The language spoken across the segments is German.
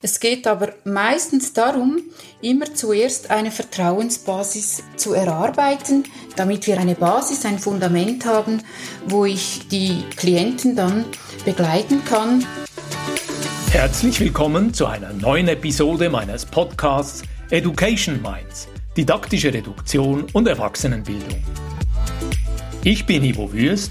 Es geht aber meistens darum, immer zuerst eine Vertrauensbasis zu erarbeiten, damit wir eine Basis, ein Fundament haben, wo ich die Klienten dann begleiten kann. Herzlich willkommen zu einer neuen Episode meines Podcasts Education Minds, didaktische Reduktion und Erwachsenenbildung. Ich bin Ivo Würst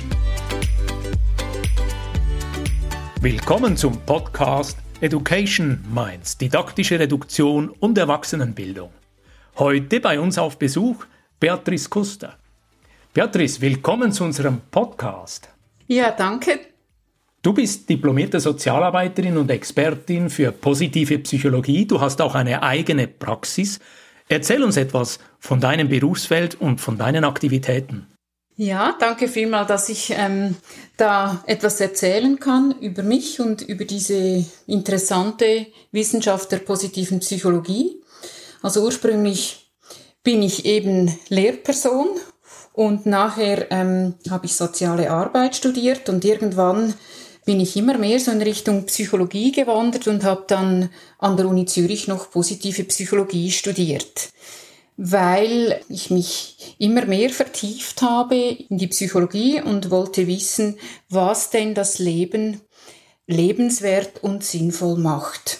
Willkommen zum Podcast Education Minds, didaktische Reduktion und Erwachsenenbildung. Heute bei uns auf Besuch Beatrice Kuster. Beatrice, willkommen zu unserem Podcast. Ja, danke. Du bist diplomierte Sozialarbeiterin und Expertin für positive Psychologie. Du hast auch eine eigene Praxis. Erzähl uns etwas von deinem Berufsfeld und von deinen Aktivitäten. Ja, danke vielmals, dass ich ähm, da etwas erzählen kann über mich und über diese interessante Wissenschaft der positiven Psychologie. Also ursprünglich bin ich eben Lehrperson und nachher ähm, habe ich soziale Arbeit studiert und irgendwann bin ich immer mehr so in Richtung Psychologie gewandert und habe dann an der Uni Zürich noch positive Psychologie studiert weil ich mich immer mehr vertieft habe in die Psychologie und wollte wissen, was denn das Leben lebenswert und sinnvoll macht.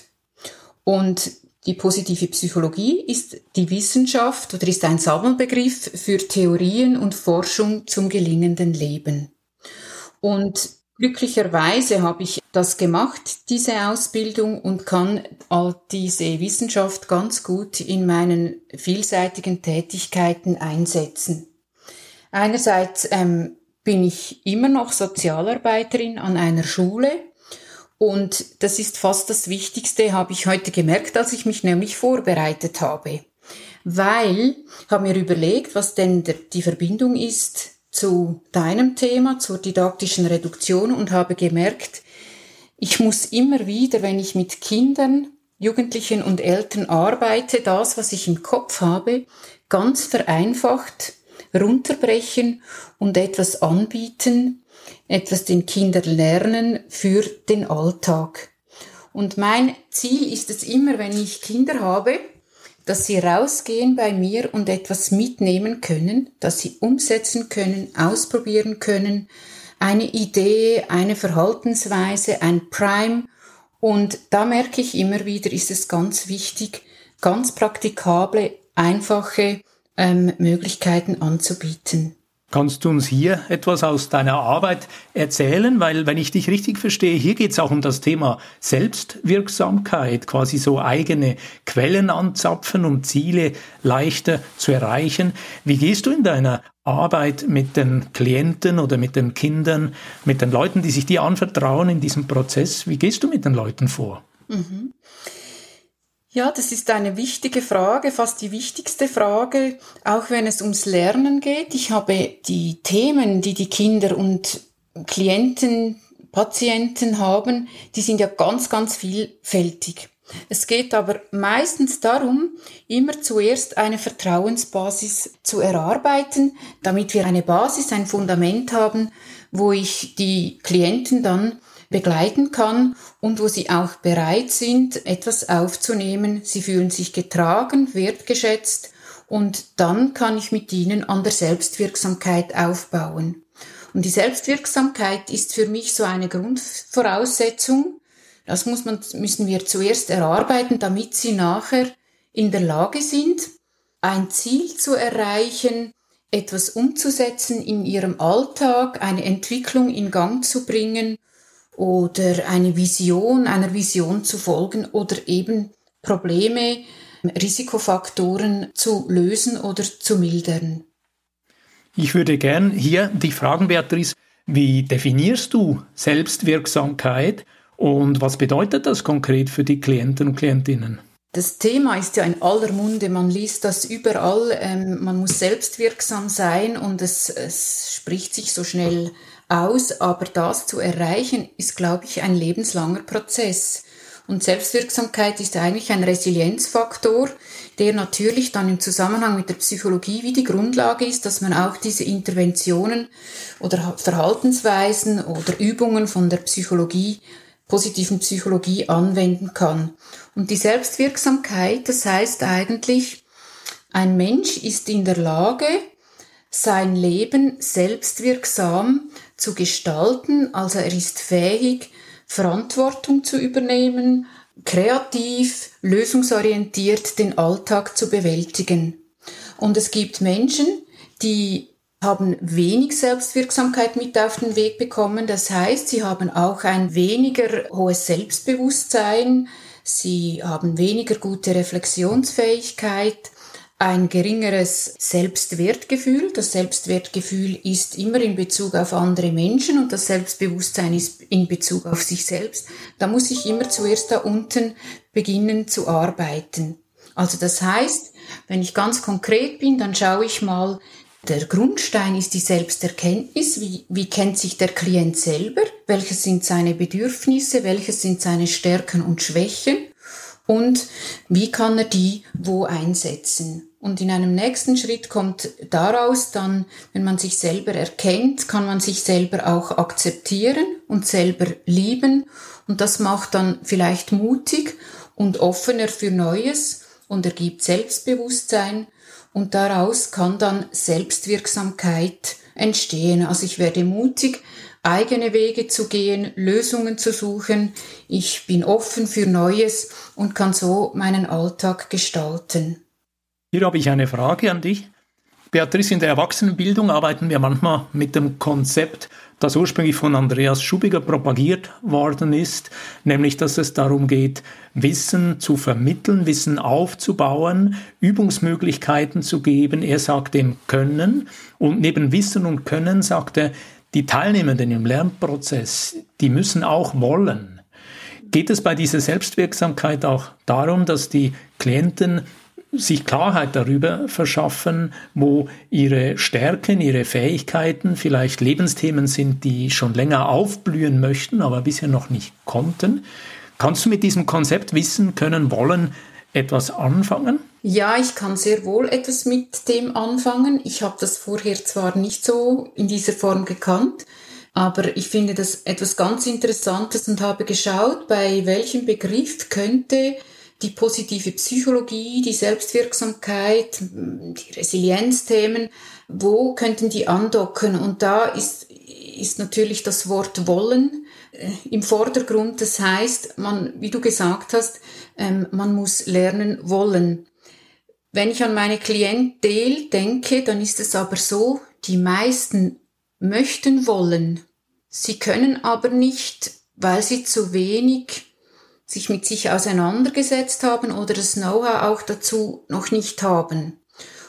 Und die positive Psychologie ist die Wissenschaft oder ist ein Sammelbegriff für Theorien und Forschung zum gelingenden Leben. Und Glücklicherweise habe ich das gemacht, diese Ausbildung, und kann all diese Wissenschaft ganz gut in meinen vielseitigen Tätigkeiten einsetzen. Einerseits ähm, bin ich immer noch Sozialarbeiterin an einer Schule und das ist fast das Wichtigste, habe ich heute gemerkt, als ich mich nämlich vorbereitet habe. Weil, ich habe mir überlegt, was denn der, die Verbindung ist zu deinem Thema, zur didaktischen Reduktion und habe gemerkt, ich muss immer wieder, wenn ich mit Kindern, Jugendlichen und Eltern arbeite, das, was ich im Kopf habe, ganz vereinfacht runterbrechen und etwas anbieten, etwas den Kindern lernen für den Alltag. Und mein Ziel ist es immer, wenn ich Kinder habe, dass sie rausgehen bei mir und etwas mitnehmen können, dass sie umsetzen können, ausprobieren können, eine Idee, eine Verhaltensweise, ein Prime. Und da merke ich immer wieder, ist es ganz wichtig, ganz praktikable, einfache ähm, Möglichkeiten anzubieten. Kannst du uns hier etwas aus deiner Arbeit erzählen? Weil, wenn ich dich richtig verstehe, hier geht es auch um das Thema Selbstwirksamkeit, quasi so eigene Quellen anzapfen, um Ziele leichter zu erreichen. Wie gehst du in deiner Arbeit mit den Klienten oder mit den Kindern, mit den Leuten, die sich dir anvertrauen in diesem Prozess? Wie gehst du mit den Leuten vor? Mhm. Ja, das ist eine wichtige Frage, fast die wichtigste Frage, auch wenn es ums Lernen geht. Ich habe die Themen, die die Kinder und Klienten, Patienten haben, die sind ja ganz, ganz vielfältig. Es geht aber meistens darum, immer zuerst eine Vertrauensbasis zu erarbeiten, damit wir eine Basis, ein Fundament haben, wo ich die Klienten dann begleiten kann und wo sie auch bereit sind, etwas aufzunehmen. Sie fühlen sich getragen, wertgeschätzt und dann kann ich mit ihnen an der Selbstwirksamkeit aufbauen. Und die Selbstwirksamkeit ist für mich so eine Grundvoraussetzung. Das muss man, müssen wir zuerst erarbeiten, damit sie nachher in der Lage sind, ein Ziel zu erreichen, etwas umzusetzen in ihrem Alltag, eine Entwicklung in Gang zu bringen oder eine Vision, einer Vision zu folgen oder eben Probleme, Risikofaktoren zu lösen oder zu mildern. Ich würde gern hier dich fragen, Beatrice, wie definierst du Selbstwirksamkeit und was bedeutet das konkret für die Klienten und Klientinnen? Das Thema ist ja in aller Munde, man liest das überall, ähm, man muss selbstwirksam sein und es, es spricht sich so schnell aus, aber das zu erreichen ist, glaube ich, ein lebenslanger Prozess. Und Selbstwirksamkeit ist eigentlich ein Resilienzfaktor, der natürlich dann im Zusammenhang mit der Psychologie wie die Grundlage ist, dass man auch diese Interventionen oder Verhaltensweisen oder Übungen von der Psychologie, positiven Psychologie anwenden kann. Und die Selbstwirksamkeit, das heißt eigentlich, ein Mensch ist in der Lage, sein Leben selbstwirksam zu gestalten, also er ist fähig, Verantwortung zu übernehmen, kreativ, lösungsorientiert den Alltag zu bewältigen. Und es gibt Menschen, die haben wenig Selbstwirksamkeit mit auf den Weg bekommen. Das heißt, sie haben auch ein weniger hohes Selbstbewusstsein, sie haben weniger gute Reflexionsfähigkeit, ein geringeres Selbstwertgefühl. Das Selbstwertgefühl ist immer in Bezug auf andere Menschen und das Selbstbewusstsein ist in Bezug auf sich selbst. Da muss ich immer zuerst da unten beginnen zu arbeiten. Also das heißt, wenn ich ganz konkret bin, dann schaue ich mal, der Grundstein ist die Selbsterkenntnis. Wie, wie kennt sich der Klient selber? Welche sind seine Bedürfnisse? Welche sind seine Stärken und Schwächen? Und wie kann er die wo einsetzen? Und in einem nächsten Schritt kommt daraus dann, wenn man sich selber erkennt, kann man sich selber auch akzeptieren und selber lieben. Und das macht dann vielleicht mutig und offener für Neues und ergibt Selbstbewusstsein. Und daraus kann dann Selbstwirksamkeit entstehen. Also ich werde mutig, eigene Wege zu gehen, Lösungen zu suchen. Ich bin offen für Neues und kann so meinen Alltag gestalten. Hier habe ich eine Frage an dich. Beatrice, in der Erwachsenenbildung arbeiten wir manchmal mit dem Konzept, das ursprünglich von Andreas Schubiger propagiert worden ist, nämlich dass es darum geht, Wissen zu vermitteln, Wissen aufzubauen, Übungsmöglichkeiten zu geben. Er sagt dem Können und neben Wissen und Können sagt er, die Teilnehmenden im Lernprozess, die müssen auch wollen. Geht es bei dieser Selbstwirksamkeit auch darum, dass die Klienten sich Klarheit darüber verschaffen, wo ihre Stärken, ihre Fähigkeiten vielleicht Lebensthemen sind, die schon länger aufblühen möchten, aber bisher noch nicht konnten. Kannst du mit diesem Konzept wissen, können, wollen etwas anfangen? Ja, ich kann sehr wohl etwas mit dem anfangen. Ich habe das vorher zwar nicht so in dieser Form gekannt, aber ich finde das etwas ganz Interessantes und habe geschaut, bei welchem Begriff könnte die positive Psychologie, die Selbstwirksamkeit, die Resilienzthemen, wo könnten die andocken? Und da ist, ist natürlich das Wort wollen äh, im Vordergrund. Das heißt, man, wie du gesagt hast, ähm, man muss lernen wollen. Wenn ich an meine Klientel denke, dann ist es aber so, die meisten möchten wollen. Sie können aber nicht, weil sie zu wenig sich mit sich auseinandergesetzt haben oder das Know-how auch dazu noch nicht haben.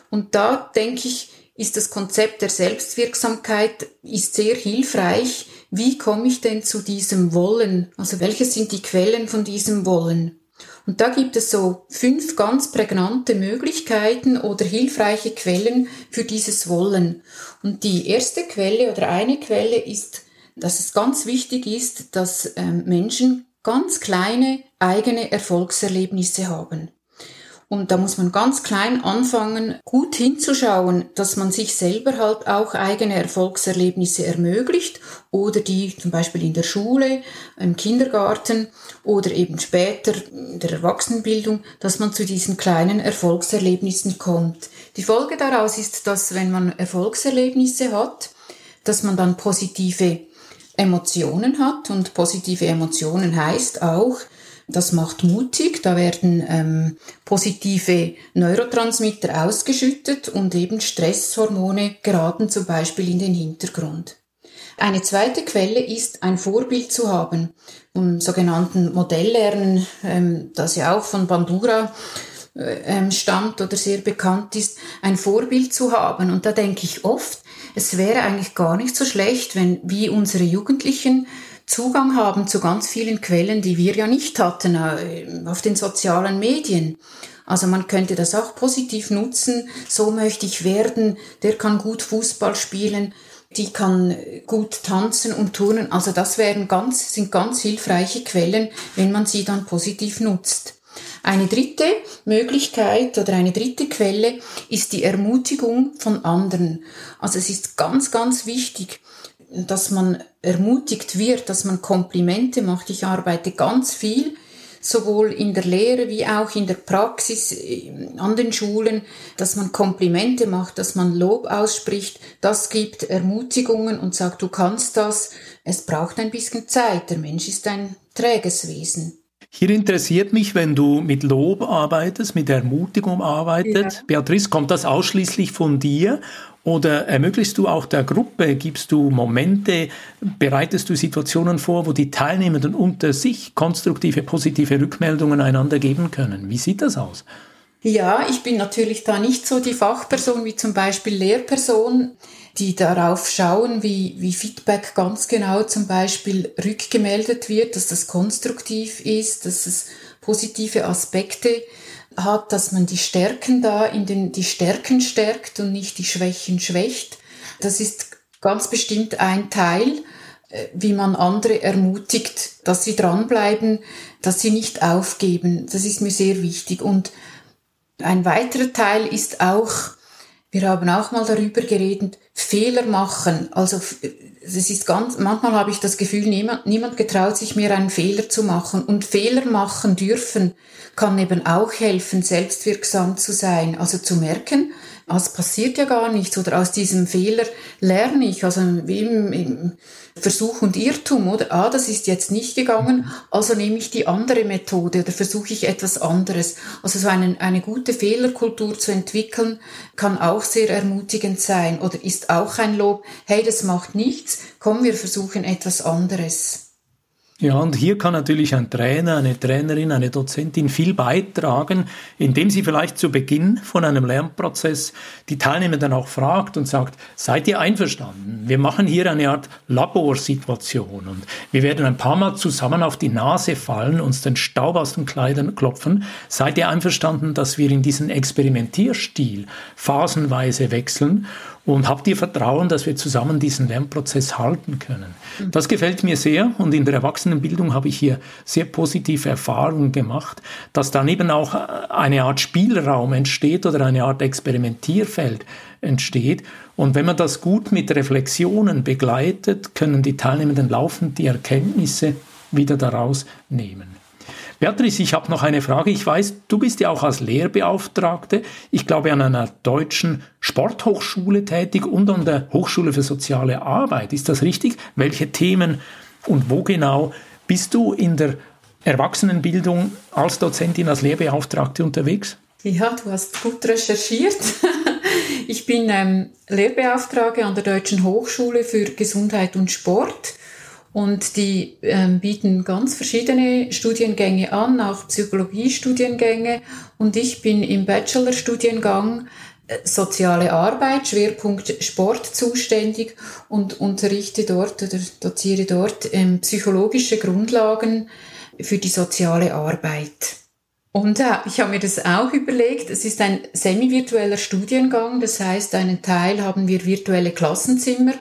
Und da denke ich, ist das Konzept der Selbstwirksamkeit ist sehr hilfreich. Wie komme ich denn zu diesem Wollen? Also welche sind die Quellen von diesem Wollen? Und da gibt es so fünf ganz prägnante Möglichkeiten oder hilfreiche Quellen für dieses Wollen. Und die erste Quelle oder eine Quelle ist, dass es ganz wichtig ist, dass ähm, Menschen ganz kleine eigene Erfolgserlebnisse haben. Und da muss man ganz klein anfangen, gut hinzuschauen, dass man sich selber halt auch eigene Erfolgserlebnisse ermöglicht oder die zum Beispiel in der Schule, im Kindergarten oder eben später in der Erwachsenenbildung, dass man zu diesen kleinen Erfolgserlebnissen kommt. Die Folge daraus ist, dass wenn man Erfolgserlebnisse hat, dass man dann positive Emotionen hat und positive Emotionen heißt auch, das macht mutig, da werden ähm, positive Neurotransmitter ausgeschüttet und eben Stresshormone geraten zum Beispiel in den Hintergrund. Eine zweite Quelle ist, ein Vorbild zu haben, im sogenannten Modelllernen, ähm, das ja auch von Bandura äh, ähm, stammt oder sehr bekannt ist, ein Vorbild zu haben. Und da denke ich oft, es wäre eigentlich gar nicht so schlecht, wenn wie unsere Jugendlichen Zugang haben zu ganz vielen Quellen, die wir ja nicht hatten äh, auf den sozialen Medien. Also man könnte das auch positiv nutzen. So möchte ich werden. Der kann gut Fußball spielen. Die kann gut tanzen und turnen. Also das wären ganz, sind ganz hilfreiche Quellen, wenn man sie dann positiv nutzt. Eine dritte Möglichkeit oder eine dritte Quelle ist die Ermutigung von anderen. Also es ist ganz, ganz wichtig, dass man ermutigt wird, dass man Komplimente macht. Ich arbeite ganz viel sowohl in der Lehre wie auch in der Praxis äh, an den Schulen, dass man Komplimente macht, dass man Lob ausspricht. Das gibt Ermutigungen und sagt, du kannst das. Es braucht ein bisschen Zeit. Der Mensch ist ein träges Wesen. Hier interessiert mich, wenn du mit Lob arbeitest, mit Ermutigung arbeitest. Ja. Beatrice, kommt das ausschließlich von dir oder ermöglichst du auch der Gruppe, gibst du Momente, bereitest du Situationen vor, wo die Teilnehmenden unter sich konstruktive, positive Rückmeldungen einander geben können? Wie sieht das aus? Ja, ich bin natürlich da nicht so die Fachperson wie zum Beispiel Lehrperson die darauf schauen, wie, wie Feedback ganz genau zum Beispiel rückgemeldet wird, dass das konstruktiv ist, dass es positive Aspekte hat, dass man die Stärken da in den, die Stärken stärkt und nicht die Schwächen schwächt. Das ist ganz bestimmt ein Teil, äh, wie man andere ermutigt, dass sie dranbleiben, dass sie nicht aufgeben. Das ist mir sehr wichtig. Und ein weiterer Teil ist auch, wir haben auch mal darüber geredet, Fehler machen. Also es ist ganz, manchmal habe ich das Gefühl, niemand, niemand getraut sich mehr einen Fehler zu machen. Und Fehler machen dürfen kann eben auch helfen, selbstwirksam zu sein. Also zu merken, es passiert ja gar nichts oder aus diesem Fehler lerne ich, also im, im Versuch und Irrtum, oder? Ah, das ist jetzt nicht gegangen, also nehme ich die andere Methode oder versuche ich etwas anderes. Also so eine, eine gute Fehlerkultur zu entwickeln, kann auch sehr ermutigend sein oder ist auch ein Lob, hey, das macht nichts, komm, wir versuchen etwas anderes. Ja, und hier kann natürlich ein Trainer, eine Trainerin, eine Dozentin viel beitragen, indem sie vielleicht zu Beginn von einem Lernprozess die Teilnehmer dann auch fragt und sagt, seid ihr einverstanden? Wir machen hier eine Art Laborsituation und wir werden ein paar Mal zusammen auf die Nase fallen, uns den Staub aus den Kleidern klopfen. Seid ihr einverstanden, dass wir in diesen Experimentierstil phasenweise wechseln und habt ihr Vertrauen, dass wir zusammen diesen Lernprozess halten können. Das gefällt mir sehr und in der Erwachsenenbildung habe ich hier sehr positive Erfahrungen gemacht, dass dann eben auch eine Art Spielraum entsteht oder eine Art Experimentierfeld entsteht. Und wenn man das gut mit Reflexionen begleitet, können die Teilnehmenden laufend die Erkenntnisse wieder daraus nehmen. Beatrice, ich habe noch eine Frage. Ich weiß, du bist ja auch als Lehrbeauftragte, ich glaube, an einer deutschen Sporthochschule tätig und an der Hochschule für soziale Arbeit. Ist das richtig? Welche Themen und wo genau bist du in der Erwachsenenbildung als Dozentin, als Lehrbeauftragte unterwegs? Ja, du hast gut recherchiert. Ich bin ähm, Lehrbeauftragte an der Deutschen Hochschule für Gesundheit und Sport und die ähm, bieten ganz verschiedene Studiengänge an, auch Psychologiestudiengänge. Und ich bin im Bachelorstudiengang äh, Soziale Arbeit, Schwerpunkt Sport zuständig und unterrichte dort oder doziere dort ähm, psychologische Grundlagen für die soziale Arbeit. Und äh, ich habe mir das auch überlegt. Es ist ein semi-virtueller Studiengang, das heißt, einen Teil haben wir virtuelle Klassenzimmer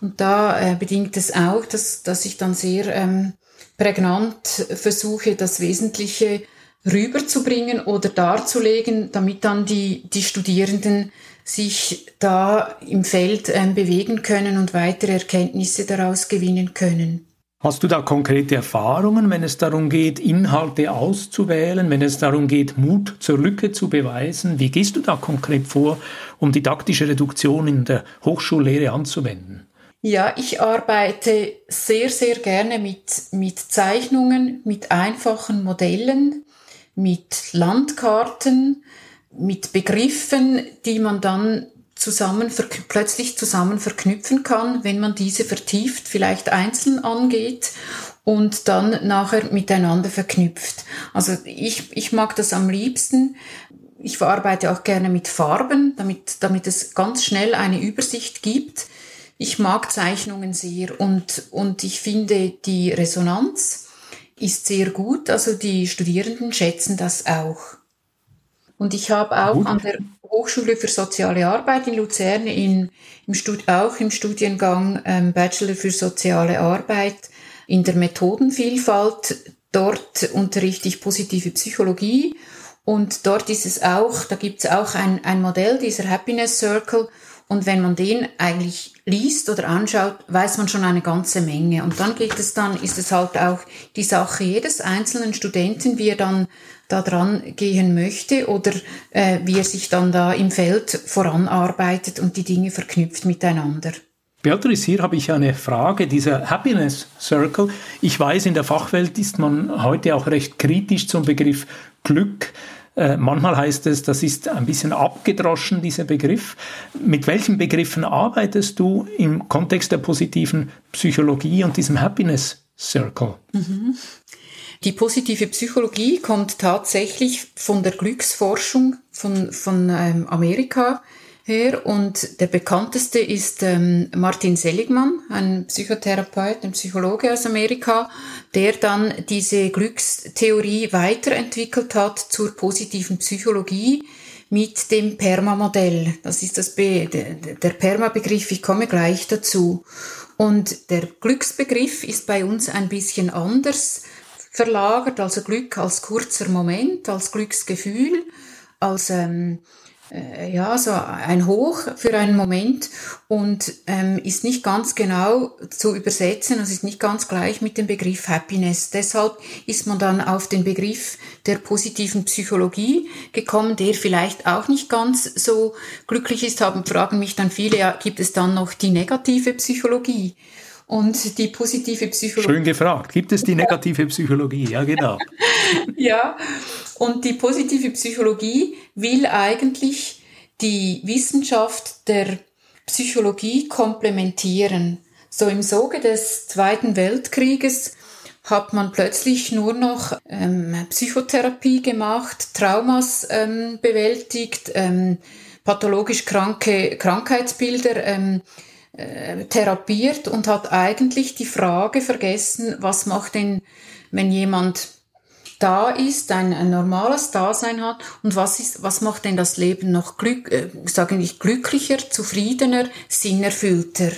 und da äh, bedingt es auch, dass, dass ich dann sehr ähm, prägnant versuche, das Wesentliche rüberzubringen oder darzulegen, damit dann die, die Studierenden sich da im Feld ähm, bewegen können und weitere Erkenntnisse daraus gewinnen können. Hast du da konkrete Erfahrungen, wenn es darum geht, Inhalte auszuwählen, wenn es darum geht, Mut zur Lücke zu beweisen? Wie gehst du da konkret vor, um didaktische Reduktion in der Hochschullehre anzuwenden? Ja, ich arbeite sehr, sehr gerne mit, mit Zeichnungen, mit einfachen Modellen, mit Landkarten, mit Begriffen, die man dann zusammen plötzlich zusammen verknüpfen kann, wenn man diese vertieft vielleicht einzeln angeht und dann nachher miteinander verknüpft. Also ich, ich mag das am liebsten. Ich verarbeite auch gerne mit Farben, damit, damit es ganz schnell eine Übersicht gibt ich mag Zeichnungen sehr und, und ich finde die Resonanz ist sehr gut. Also die Studierenden schätzen das auch. Und ich habe auch gut. an der Hochschule für soziale Arbeit in Luzern in, im Stud auch im Studiengang ähm, Bachelor für soziale Arbeit in der Methodenvielfalt. Dort unterrichte ich positive Psychologie und dort ist es auch, da gibt es auch ein, ein Modell, dieser Happiness Circle. Und wenn man den eigentlich liest oder anschaut, weiß man schon eine ganze Menge. Und dann geht es dann, ist es halt auch die Sache jedes einzelnen Studenten, wie er dann da dran gehen möchte oder äh, wie er sich dann da im Feld voranarbeitet und die Dinge verknüpft miteinander. Beatrice, hier habe ich eine Frage, dieser Happiness Circle. Ich weiß, in der Fachwelt ist man heute auch recht kritisch zum Begriff Glück. Äh, manchmal heißt es, das ist ein bisschen abgedroschen, dieser Begriff. Mit welchen Begriffen arbeitest du im Kontext der positiven Psychologie und diesem Happiness Circle? Mhm. Die positive Psychologie kommt tatsächlich von der Glücksforschung von, von ähm, Amerika her und der bekannteste ist ähm, Martin Seligmann, ein Psychotherapeut, ein Psychologe aus Amerika, der dann diese Glückstheorie weiterentwickelt hat zur positiven Psychologie mit dem PERMA-Modell. Das ist das Be der PERMA-Begriff, ich komme gleich dazu. Und der Glücksbegriff ist bei uns ein bisschen anders verlagert, also Glück als kurzer Moment, als Glücksgefühl, als ähm, äh, ja, so ein Hoch für einen Moment und ähm, ist nicht ganz genau zu übersetzen, also ist nicht ganz gleich mit dem Begriff Happiness. Deshalb ist man dann auf den Begriff der positiven Psychologie gekommen, der vielleicht auch nicht ganz so glücklich ist, haben, fragen mich dann viele, ja, gibt es dann noch die negative Psychologie? Und die positive Psychologie. Schön gefragt. Gibt es die negative Psychologie? Ja, genau. ja, und die positive Psychologie will eigentlich die Wissenschaft der Psychologie komplementieren. So im Soge des Zweiten Weltkrieges hat man plötzlich nur noch ähm, Psychotherapie gemacht, Traumas ähm, bewältigt, ähm, pathologisch kranke Krankheitsbilder ähm, äh, therapiert und hat eigentlich die Frage vergessen, was macht denn, wenn jemand da ist, ein, ein normales Dasein hat und was ist, was macht denn das Leben noch glück, äh, sage ich glücklicher, zufriedener, sinnerfüllter?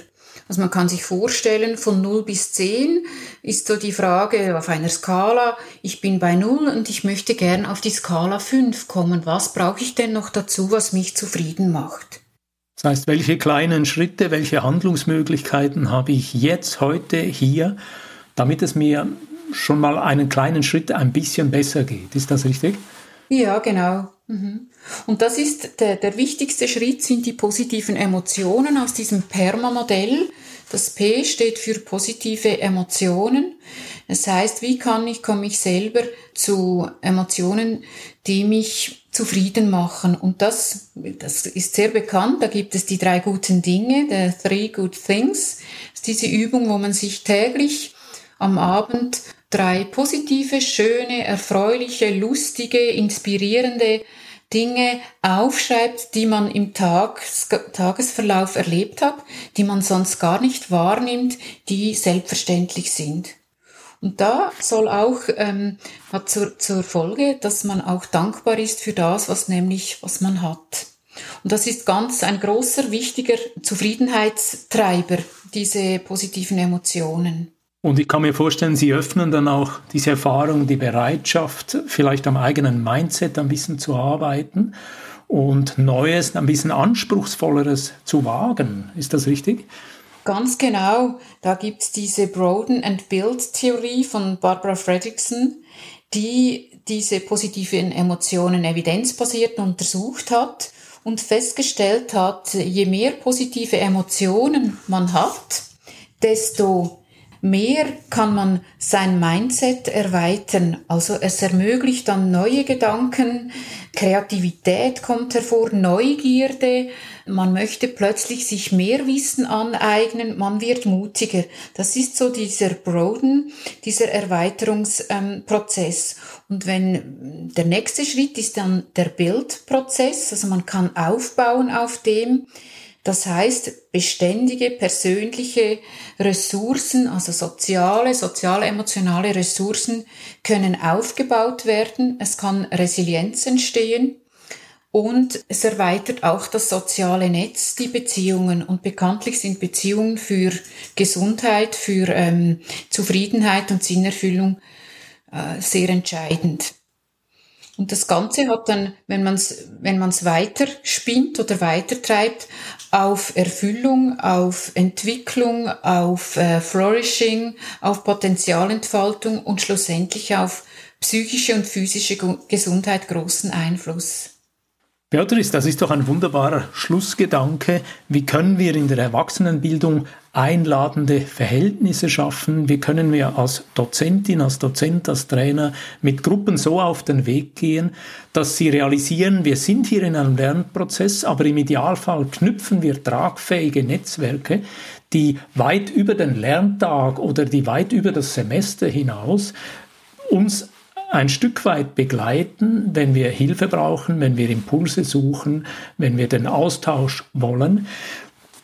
Also man kann sich vorstellen, von 0 bis 10 ist so die Frage auf einer Skala, ich bin bei 0 und ich möchte gern auf die Skala 5 kommen. Was brauche ich denn noch dazu, was mich zufrieden macht? Das heißt, welche kleinen Schritte, welche Handlungsmöglichkeiten habe ich jetzt, heute, hier, damit es mir schon mal einen kleinen Schritt ein bisschen besser geht. Ist das richtig? Ja, genau. Mhm. Und das ist der, der wichtigste Schritt, sind die positiven Emotionen aus diesem PERMA-Modell. Das P steht für positive Emotionen. Das heißt, wie kann ich, komme ich selber zu Emotionen, die mich zufrieden machen? Und das, das ist sehr bekannt. Da gibt es die drei guten Dinge, the three good things. Das ist diese Übung, wo man sich täglich am Abend drei positive, schöne, erfreuliche, lustige, inspirierende Dinge aufschreibt, die man im Tages Tagesverlauf erlebt hat, die man sonst gar nicht wahrnimmt, die selbstverständlich sind. Und da soll auch ähm, hat zur, zur Folge, dass man auch dankbar ist für das, was nämlich was man hat. Und das ist ganz ein großer, wichtiger Zufriedenheitstreiber, diese positiven Emotionen. Und ich kann mir vorstellen, Sie öffnen dann auch diese Erfahrung, die Bereitschaft, vielleicht am eigenen Mindset ein bisschen zu arbeiten und Neues, ein bisschen Anspruchsvolleres zu wagen. Ist das richtig? Ganz genau. Da gibt es diese Broaden and Build Theorie von Barbara Fredrickson, die diese positiven Emotionen evidenzbasiert untersucht hat und festgestellt hat, je mehr positive Emotionen man hat, desto mehr kann man sein Mindset erweitern. Also es ermöglicht dann neue Gedanken, Kreativität kommt hervor, Neugierde, man möchte plötzlich sich mehr Wissen aneignen, man wird mutiger. Das ist so dieser Broaden, dieser Erweiterungsprozess. Ähm, Und wenn der nächste Schritt ist dann der Bildprozess, also man kann aufbauen auf dem, Das heißt, beständige persönliche Ressourcen, also soziale, sozial-emotionale Ressourcen können aufgebaut werden. Es kann Resilienz entstehen. Und es erweitert auch das soziale Netz, die Beziehungen. Und bekanntlich sind Beziehungen für Gesundheit, für ähm, Zufriedenheit und Sinnerfüllung äh, sehr entscheidend. Und das Ganze hat dann, wenn man es wenn man's weiter spinnt oder weitertreibt, auf Erfüllung, auf Entwicklung, auf äh, Flourishing, auf Potenzialentfaltung und schlussendlich auf psychische und physische Gesundheit großen Einfluss. Beatrice, das ist doch ein wunderbarer Schlussgedanke. Wie können wir in der Erwachsenenbildung einladende Verhältnisse schaffen? Wie können wir als Dozentin, als Dozent, als Trainer mit Gruppen so auf den Weg gehen, dass sie realisieren, wir sind hier in einem Lernprozess, aber im Idealfall knüpfen wir tragfähige Netzwerke, die weit über den Lerntag oder die weit über das Semester hinaus uns ein Stück weit begleiten, wenn wir Hilfe brauchen, wenn wir Impulse suchen, wenn wir den Austausch wollen.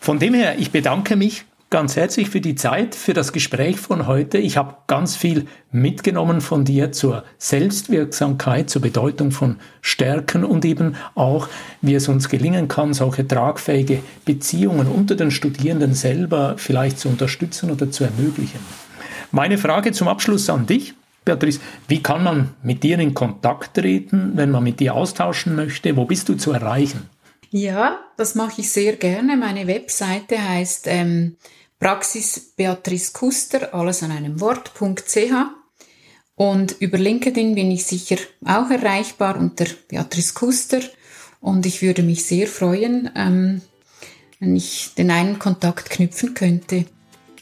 Von dem her, ich bedanke mich ganz herzlich für die Zeit, für das Gespräch von heute. Ich habe ganz viel mitgenommen von dir zur Selbstwirksamkeit, zur Bedeutung von Stärken und eben auch, wie es uns gelingen kann, solche tragfähige Beziehungen unter den Studierenden selber vielleicht zu unterstützen oder zu ermöglichen. Meine Frage zum Abschluss an dich. Beatrice, wie kann man mit dir in Kontakt treten, wenn man mit dir austauschen möchte? Wo bist du zu erreichen? Ja, das mache ich sehr gerne. Meine Webseite heißt ähm, Praxis Beatrice Kuster, alles an einem Wort.ch. Und über LinkedIn bin ich sicher auch erreichbar unter Beatrice Kuster. Und ich würde mich sehr freuen, ähm, wenn ich den einen Kontakt knüpfen könnte.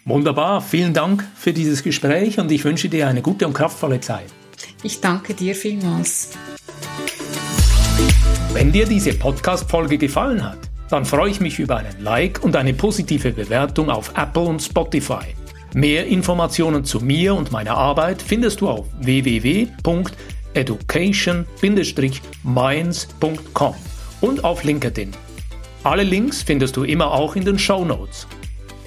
Wunderbar, vielen Dank für dieses Gespräch und ich wünsche dir eine gute und kraftvolle Zeit. Ich danke dir vielmals. Wenn dir diese Podcast-Folge gefallen hat, dann freue ich mich über einen Like und eine positive Bewertung auf Apple und Spotify. Mehr Informationen zu mir und meiner Arbeit findest du auf www.education-minds.com und auf LinkedIn. Alle Links findest du immer auch in den Show Notes.